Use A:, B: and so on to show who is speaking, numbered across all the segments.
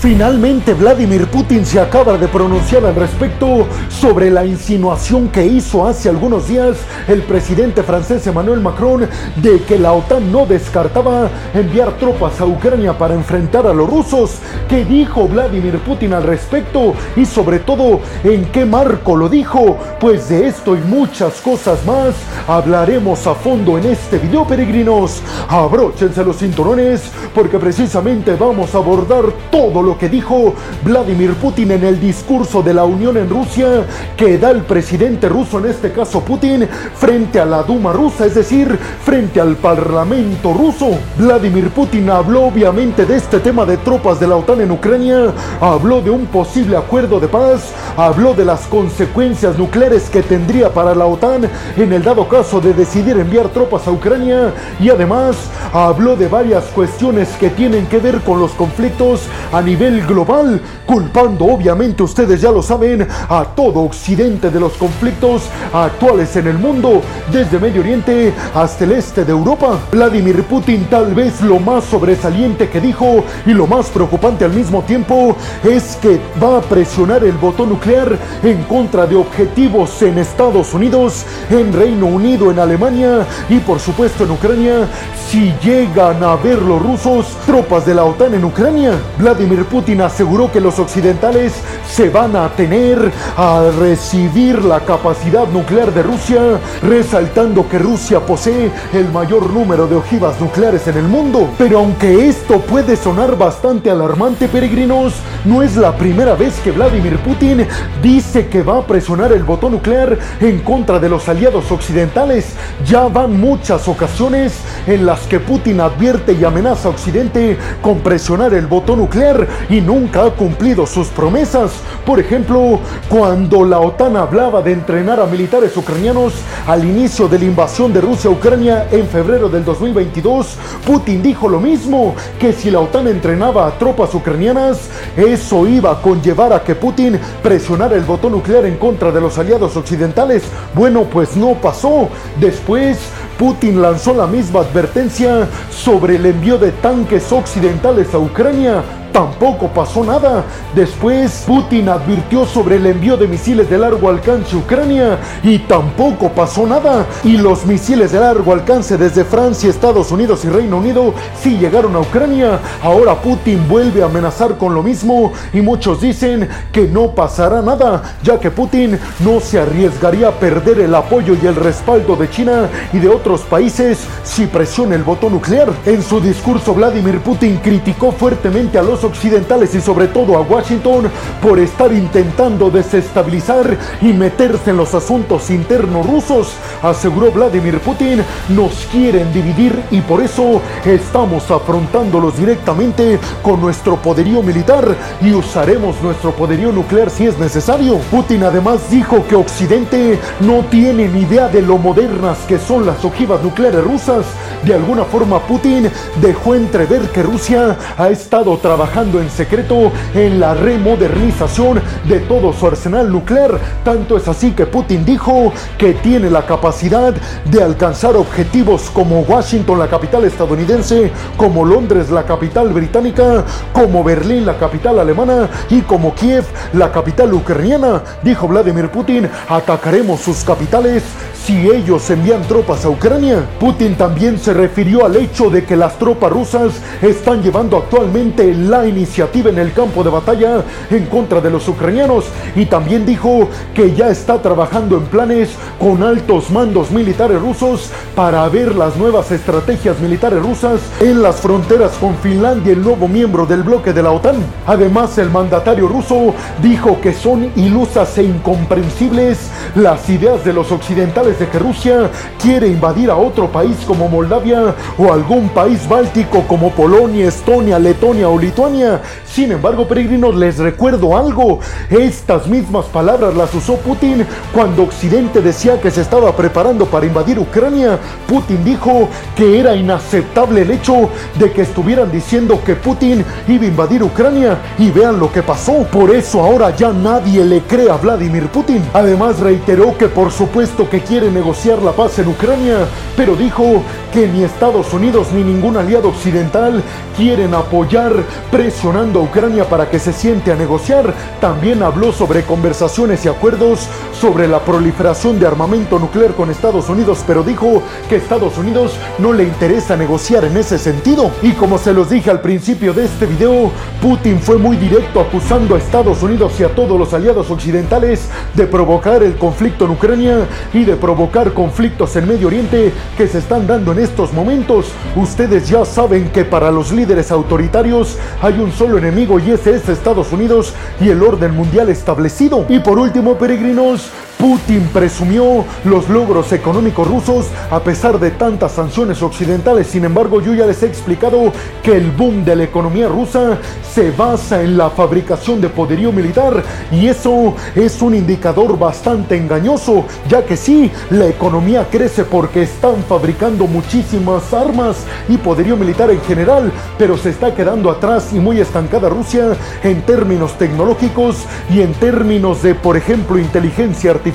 A: Finalmente Vladimir Putin se acaba de pronunciar al respecto sobre la insinuación que hizo hace algunos días el presidente francés Emmanuel Macron de que la OTAN no descartaba enviar tropas a Ucrania para enfrentar a los rusos. ¿Qué dijo Vladimir Putin al respecto? Y sobre todo, ¿en qué marco lo dijo? Pues de esto y muchas cosas más hablaremos a fondo en este video peregrinos. Abróchense los cinturones porque precisamente vamos a abordar todo lo lo que dijo Vladimir Putin en el discurso de la Unión en Rusia que da el presidente ruso, en este caso Putin, frente a la Duma rusa, es decir, frente al Parlamento ruso. Vladimir Putin habló obviamente de este tema de tropas de la OTAN en Ucrania, habló de un posible acuerdo de paz, habló de las consecuencias nucleares que tendría para la OTAN en el dado caso de decidir enviar tropas a Ucrania y además habló de varias cuestiones que tienen que ver con los conflictos a nivel global, culpando obviamente, ustedes ya lo saben, a todo Occidente de los conflictos actuales en el mundo, desde Medio Oriente hasta el este de Europa. Vladimir Putin tal vez lo más sobresaliente que dijo y lo más preocupante al mismo tiempo es que va a presionar el botón nuclear en contra de objetivos en Estados Unidos, en Reino Unido, en Alemania y por supuesto en Ucrania si llegan a ver los rusos tropas de la OTAN en Ucrania. Vladimir Putin aseguró que los occidentales se van a tener a recibir la capacidad nuclear de Rusia, resaltando que Rusia posee el mayor número de ojivas nucleares en el mundo. Pero aunque esto puede sonar bastante alarmante, peregrinos, no es la primera vez que Vladimir Putin dice que va a presionar el botón nuclear en contra de los aliados occidentales. Ya van muchas ocasiones en las que Putin advierte y amenaza a Occidente con presionar el botón nuclear y nunca ha cumplido sus promesas. Por ejemplo, cuando la OTAN hablaba de entrenar a militares ucranianos al inicio de la invasión de Rusia a Ucrania en febrero del 2022, Putin dijo lo mismo, que si la OTAN entrenaba a tropas ucranianas, eso iba a conllevar a que Putin presionara el botón nuclear en contra de los aliados occidentales. Bueno, pues no pasó. Después, Putin lanzó la misma advertencia sobre el envío de tanques occidentales a Ucrania tampoco pasó nada. Después, Putin advirtió sobre el envío de misiles de largo alcance a Ucrania y tampoco pasó nada. Y los misiles de largo alcance desde Francia, Estados Unidos y Reino Unido sí llegaron a Ucrania. Ahora Putin vuelve a amenazar con lo mismo y muchos dicen que no pasará nada, ya que Putin no se arriesgaría a perder el apoyo y el respaldo de China y de otros países si presiona el botón nuclear. En su discurso, Vladimir Putin criticó fuertemente a los occidentales y sobre todo a Washington por estar intentando desestabilizar y meterse en los asuntos internos rusos. Aseguró Vladimir Putin, nos quieren dividir y por eso estamos afrontándolos directamente con nuestro poderío militar y usaremos nuestro poderío nuclear si es necesario. Putin además dijo que Occidente no tiene ni idea de lo modernas que son las ojivas nucleares rusas. De alguna forma Putin dejó entrever que Rusia ha estado trabajando en secreto en la remodernización de todo su arsenal nuclear. Tanto es así que Putin dijo que tiene la capacidad de alcanzar objetivos como Washington, la capital estadounidense, como Londres, la capital británica, como Berlín, la capital alemana, y como Kiev, la capital ucraniana. Dijo Vladimir Putin, atacaremos sus capitales si ellos envían tropas a Ucrania. Putin también se refirió al hecho de que las tropas rusas están llevando actualmente la iniciativa en el campo de batalla en contra de los ucranianos y también dijo que ya está trabajando en planes con altos mandos militares rusos para ver las nuevas estrategias militares rusas en las fronteras con Finlandia, el nuevo miembro del bloque de la OTAN. Además, el mandatario ruso dijo que son ilusas e incomprensibles las ideas de los occidentales de que Rusia quiere invadir a otro país como Moldavia o algún país báltico como Polonia, Estonia, Letonia o Lituania. Sin embargo, peregrinos, les recuerdo algo. Estas mismas palabras las usó Putin cuando Occidente decía que se estaba preparando para invadir Ucrania. Putin dijo que era inaceptable el hecho de que estuvieran diciendo que Putin iba a invadir Ucrania y vean lo que pasó. Por eso ahora ya nadie le cree a Vladimir Putin. Además reiteró que por supuesto que quiere quiere negociar la paz en Ucrania, pero dijo que ni Estados Unidos ni ningún aliado occidental quieren apoyar presionando a Ucrania para que se siente a negociar. También habló sobre conversaciones y acuerdos sobre la proliferación de armamento nuclear con Estados Unidos, pero dijo que Estados Unidos no le interesa negociar en ese sentido. Y como se los dije al principio de este video, Putin fue muy directo acusando a Estados Unidos y a todos los aliados occidentales de provocar el conflicto en Ucrania y de provocar conflictos en Medio Oriente que se están dando en estos momentos. Ustedes ya saben que para los líderes autoritarios hay un solo enemigo y ese es Estados Unidos y el orden mundial establecido. Y por último, peregrinos, Putin presumió los logros económicos rusos a pesar de tantas sanciones occidentales. Sin embargo, yo ya les he explicado que el boom de la economía rusa se basa en la fabricación de poderío militar y eso es un indicador bastante engañoso, ya que sí, la economía crece porque están fabricando muchísimas armas y poderío militar en general, pero se está quedando atrás y muy estancada Rusia en términos tecnológicos y en términos de, por ejemplo, inteligencia artificial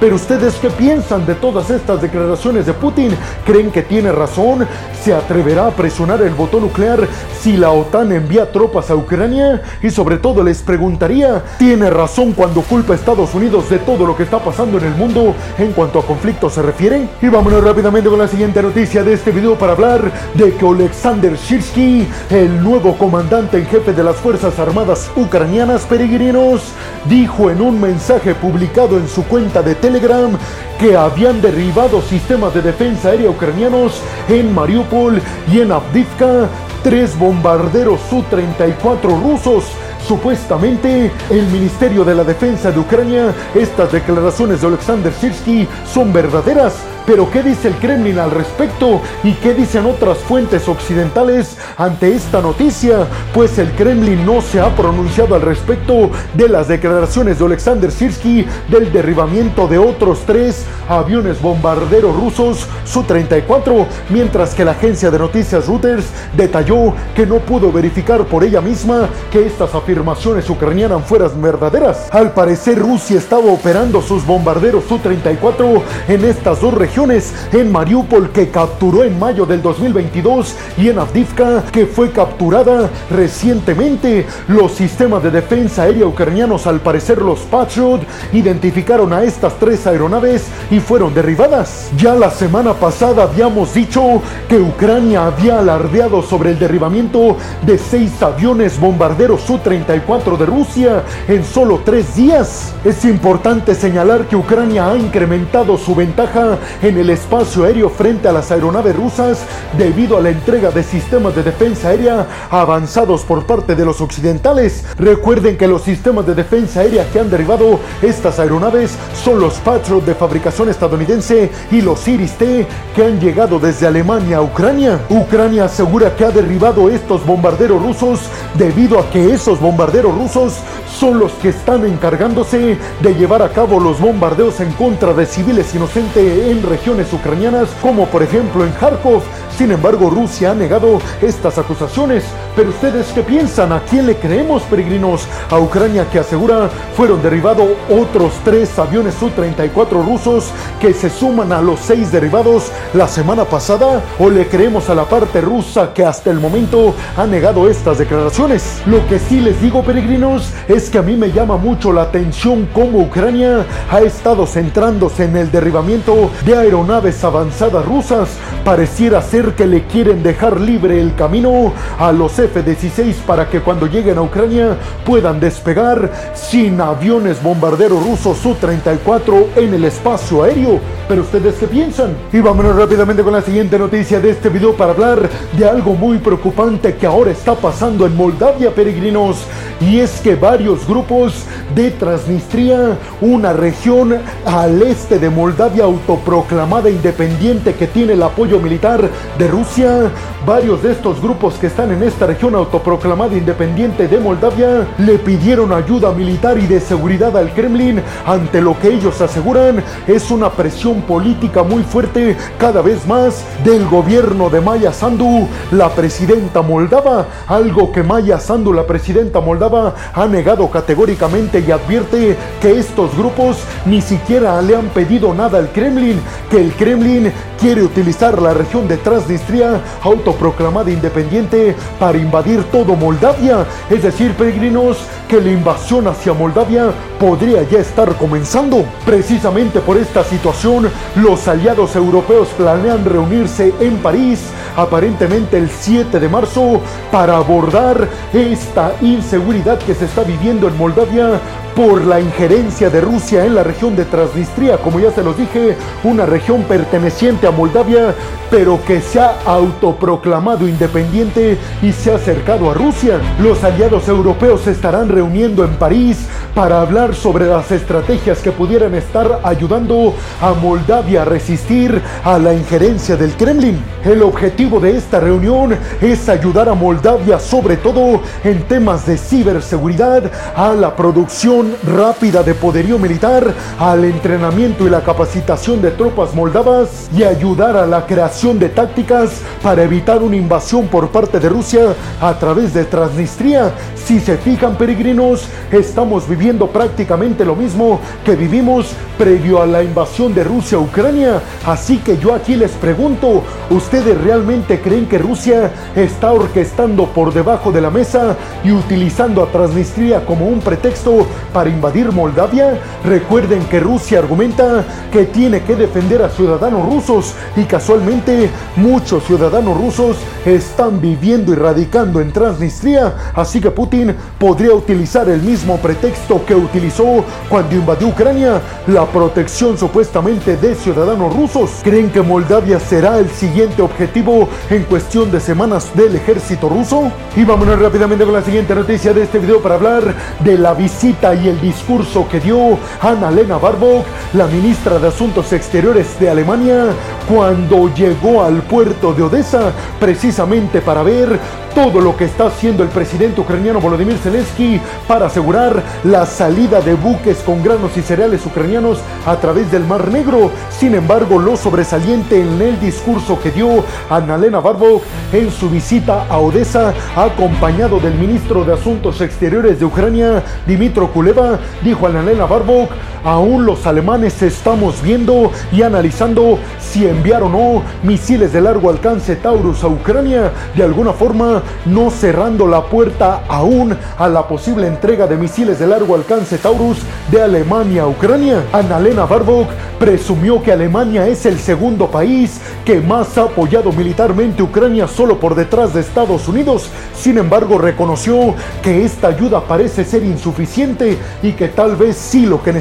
A: pero ustedes qué piensan de todas estas declaraciones de Putin? ¿Creen que tiene razón? ¿Se atreverá a presionar el botón nuclear si la OTAN envía tropas a Ucrania? Y sobre todo les preguntaría, ¿tiene razón cuando culpa a Estados Unidos de todo lo que está pasando en el mundo en cuanto a conflictos se refiere? Y vámonos rápidamente con la siguiente noticia de este video para hablar de que Alexander Shirsky, el nuevo comandante en jefe de las Fuerzas Armadas ucranianas peregrinos, dijo en un mensaje publicado en su cuenta de Telegram que habían derribado sistemas de defensa aérea ucranianos en Mariupol y en Avdivka, tres bombarderos Su-34 rusos. Supuestamente, el Ministerio de la Defensa de Ucrania, estas declaraciones de Alexander Sirsky son verdaderas, pero ¿qué dice el Kremlin al respecto? ¿Y qué dicen otras fuentes occidentales ante esta noticia? Pues el Kremlin no se ha pronunciado al respecto de las declaraciones de Alexander Sirsky del derribamiento de otros tres aviones bombarderos rusos Su-34, mientras que la agencia de noticias Reuters detalló que no pudo verificar por ella misma que estas afirmaciones ucranianas fueran verdaderas. Al parecer Rusia estaba operando sus bombarderos Su-34 en estas dos regiones en Mariupol que capturó en mayo del 2022 y en Avdivka que fue capturada recientemente. Los sistemas de defensa aérea ucranianos, al parecer los Patriot, identificaron a estas tres aeronaves y fueron derribadas. Ya la semana pasada habíamos dicho que Ucrania había alardeado sobre el derribamiento de seis aviones bombarderos Su-34 de Rusia en solo tres días. Es importante señalar que Ucrania ha incrementado su ventaja en el espacio aéreo frente a las aeronaves rusas debido a la entrega de sistemas de defensa aérea avanzados por parte de los occidentales. Recuerden que los sistemas de defensa aérea que han derribado estas aeronaves son los Patriot de fabricación estadounidense y los Iris-T que han llegado desde Alemania a Ucrania. Ucrania asegura que ha derribado estos bombarderos rusos debido a que esos bombarderos rusos son los que están encargándose de llevar a cabo los bombardeos en contra de civiles inocentes en regiones ucranianas, como por ejemplo en Kharkov. Sin embargo, Rusia ha negado estas acusaciones. Pero ustedes qué piensan? ¿A quién le creemos, peregrinos? A Ucrania que asegura fueron derribados otros tres aviones Su-34 rusos que se suman a los seis derribados la semana pasada. ¿O le creemos a la parte rusa que hasta el momento ha negado estas declaraciones? Lo que sí les digo, peregrinos, es que a mí me llama mucho la atención cómo Ucrania ha estado centrándose en el derribamiento de aeronaves avanzadas rusas. Pareciera ser que le quieren dejar libre el camino a los F-16 para que cuando lleguen a Ucrania puedan despegar sin aviones bombarderos rusos Su-34 en el espacio aéreo. Pero ustedes qué piensan? Y vámonos rápidamente con la siguiente noticia de este video para hablar de algo muy preocupante que ahora está pasando en Moldavia, peregrinos. Y es que varios grupos de Transnistria, una región al este de Moldavia autoproclamada independiente que tiene el apoyo militar de Rusia, varios de estos grupos que están en esta región autoproclamada independiente de Moldavia le pidieron ayuda militar y de seguridad al Kremlin. Ante lo que ellos aseguran es una presión política muy fuerte cada vez más del gobierno de Maya Sandu, la presidenta moldava, algo que Maya Sandu, la presidenta moldava, ha negado categóricamente y advierte que estos grupos ni siquiera le han pedido nada al Kremlin, que el Kremlin quiere utilizar la región de Transnistria, autoproclamada independiente, para invadir todo Moldavia. Es decir, peregrinos, que la invasión hacia Moldavia podría ya estar comenzando. Precisamente por esta situación, los aliados europeos planean reunirse en París, aparentemente el 7 de marzo, para abordar esta inseguridad que se está viviendo en Moldavia por la injerencia de Rusia en la región de Transnistria, como ya se los dije, una región perteneciente a Moldavia, pero que se ha autoproclamado independiente y se ha acercado a Rusia. Los aliados europeos se estarán reuniendo en París para hablar sobre las estrategias que pudieran estar ayudando a Moldavia a resistir a la injerencia del Kremlin. El objetivo de esta reunión es ayudar a Moldavia sobre todo en temas de ciberseguridad, a la producción rápida de poderío militar, al entrenamiento y la capacitación de tropas moldavas y ayudar a la creación de tácticas para evitar una invasión por parte de Rusia a través de Transnistria. Si se fijan peregrinos, estamos viviendo prácticamente lo mismo que vivimos previo a la invasión de Rusia a Ucrania. Así que yo aquí les pregunto, ¿ustedes realmente creen que Rusia está orquestando por debajo de la mesa y utilizando a Transnistria como un pretexto para invadir Moldavia? Recuerden que Rusia argumenta que tiene que defender a ciudadanos rusos y casualmente muchos ciudadanos rusos están viviendo y radicando en Transnistria, así que Putin podría utilizar el mismo pretexto que utilizó cuando invadió Ucrania, la protección supuestamente de ciudadanos rusos. ¿Creen que Moldavia será el siguiente objetivo en cuestión de semanas del ejército ruso? Y vámonos rápidamente con la siguiente noticia de este video para hablar de la visita y el discurso que dio Annalena Baerbock, la ministra de Asuntos Exteriores de Alemania, cuando llegó al puerto de Odessa, precisamente para ver todo lo que está haciendo el presidente ucraniano Volodymyr Zelensky para asegurar la salida de buques con granos y cereales ucranianos a través del Mar Negro. Sin embargo, lo sobresaliente en el discurso que dio Annalena Baerbock en su visita a Odessa, acompañado del ministro de Asuntos Exteriores de Ucrania, Dimitro Kuleva, dijo Annalena Baerbock, aún los alemanes estamos viendo y analizando si enviar o no misiles de largo alcance Taurus a Ucrania. De alguna forma, no cerrando la puerta aún a la posible entrega de misiles de largo alcance Taurus de Alemania a Ucrania. Annalena Baerbock presumió que Alemania es el segundo país que más ha apoyado militarmente Ucrania solo por detrás de Estados Unidos. Sin embargo, reconoció que esta ayuda parece ser insuficiente y que tal vez sí lo que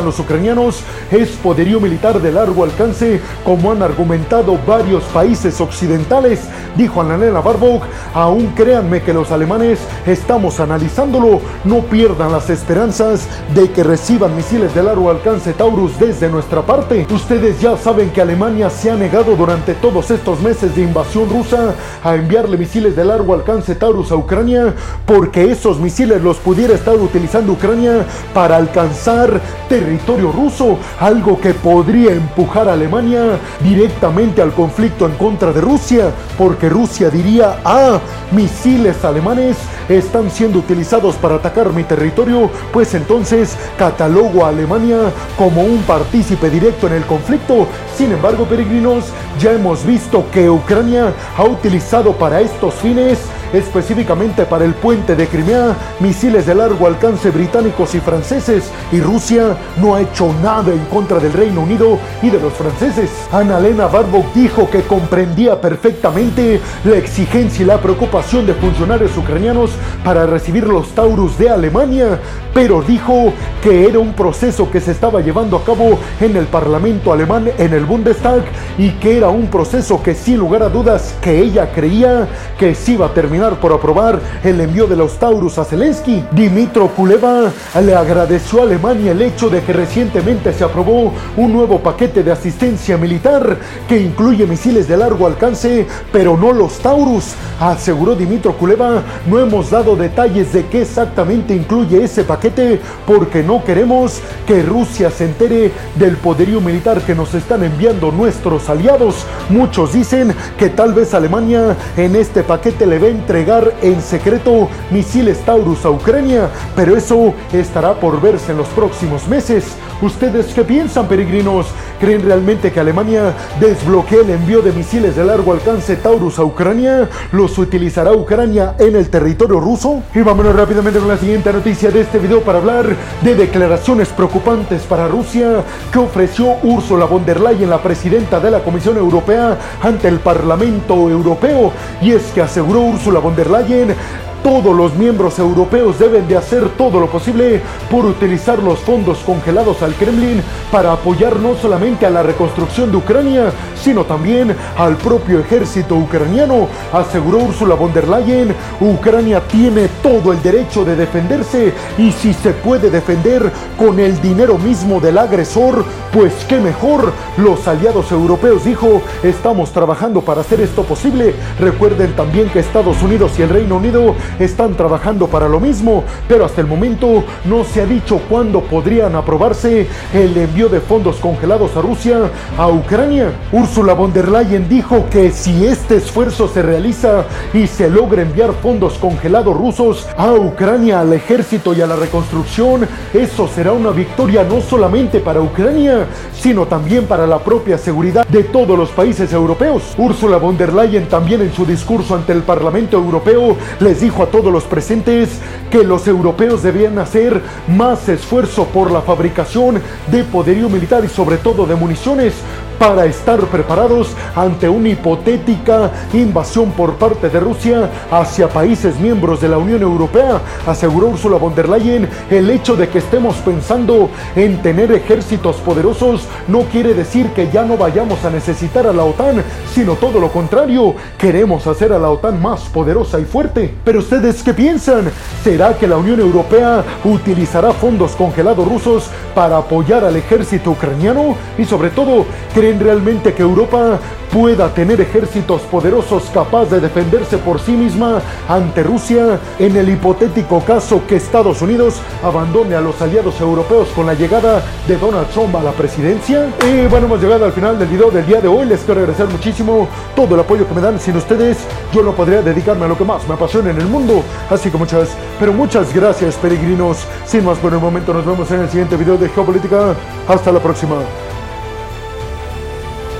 A: los ucranianos es poderío militar de largo alcance, como han argumentado varios países occidentales, dijo Annalena Baerbock. Aún créanme que los alemanes estamos analizándolo, no pierdan las esperanzas de que reciban misiles de largo alcance Taurus desde nuestra parte. Ustedes ya saben que Alemania se ha negado durante todos estos meses de invasión rusa a enviarle misiles de largo alcance Taurus a Ucrania porque esos misiles los pudiera estar utilizando Ucrania para alcanzar territorio ruso, algo que podría empujar a Alemania directamente al conflicto en contra de Rusia, porque Rusia diría, ah, misiles alemanes están siendo utilizados para atacar mi territorio, pues entonces catalogo a Alemania como un partícipe directo en el conflicto. Sin embargo, peregrinos, ya hemos visto que Ucrania ha utilizado para estos fines específicamente para el puente de Crimea, misiles de largo alcance británicos y franceses, y Rusia no ha hecho nada en contra del Reino Unido y de los franceses. Annalena Baerbock dijo que comprendía perfectamente la exigencia y la preocupación de funcionarios ucranianos para recibir los Taurus de Alemania, pero dijo que era un proceso que se estaba llevando a cabo en el Parlamento alemán, en el Bundestag, y que era un proceso que sin lugar a dudas que ella creía que sí iba a terminar terminar por aprobar el envío de los Taurus a Zelensky. Dimitro Kuleva le agradeció a Alemania el hecho de que recientemente se aprobó un nuevo paquete de asistencia militar que incluye misiles de largo alcance, pero no los Taurus. Aseguró Dimitro Kuleva, no hemos dado detalles de qué exactamente incluye ese paquete porque no queremos que Rusia se entere del poderío militar que nos están enviando nuestros aliados. Muchos dicen que tal vez Alemania en este paquete le a entregar en secreto misiles Taurus a Ucrania, pero eso estará por verse en los próximos meses. ¿Ustedes qué piensan, peregrinos? ¿Creen realmente que Alemania desbloquee el envío de misiles de largo alcance Taurus a Ucrania? ¿Los utilizará Ucrania en el territorio ruso? Y vámonos rápidamente con la siguiente noticia de este video para hablar de declaraciones preocupantes para Rusia que ofreció Ursula von der Leyen, la presidenta de la Comisión Europea, ante el Parlamento Europeo. Y es que aseguró Ursula von der Leyen todos los miembros europeos deben de hacer todo lo posible por utilizar los fondos congelados al Kremlin para apoyar no solamente a la reconstrucción de Ucrania, sino también al propio ejército ucraniano. Aseguró Ursula von der Leyen, Ucrania tiene todo el derecho de defenderse y si se puede defender con el dinero mismo del agresor, pues qué mejor. Los aliados europeos dijo, estamos trabajando para hacer esto posible. Recuerden también que Estados Unidos y el Reino Unido están trabajando para lo mismo, pero hasta el momento no se ha dicho cuándo podrían aprobarse el envío de fondos congelados a Rusia a Ucrania. Ursula von der Leyen dijo que si este esfuerzo se realiza y se logra enviar fondos congelados rusos a Ucrania, al ejército y a la reconstrucción, eso será una victoria no solamente para Ucrania, sino también para la propia seguridad de todos los países europeos. Ursula von der Leyen también en su discurso ante el Parlamento Europeo les dijo a todos los presentes que los europeos debían hacer más esfuerzo por la fabricación de poderío militar y sobre todo de municiones para estar preparados ante una hipotética invasión por parte de Rusia hacia países miembros de la Unión Europea, aseguró Ursula von der Leyen. El hecho de que estemos pensando en tener ejércitos poderosos no quiere decir que ya no vayamos a necesitar a la OTAN, sino todo lo contrario, queremos hacer a la OTAN más poderosa y fuerte. Pero ustedes qué piensan? ¿Será que la Unión Europea utilizará fondos congelados rusos para apoyar al ejército ucraniano? Y sobre todo, ¿creen realmente que Europa pueda tener ejércitos poderosos capaz de defenderse por sí misma ante Rusia en el hipotético caso que Estados Unidos abandone a los aliados europeos con la llegada de Donald Trump a la presidencia. Y bueno, hemos llegado al final del video del día de hoy. Les quiero agradecer muchísimo todo el apoyo que me dan. Sin ustedes, yo no podría dedicarme a lo que más me apasiona en el mundo. Así que muchas, pero muchas gracias, peregrinos. Sin más por el momento, nos vemos en el siguiente video de Geopolítica. Hasta la próxima.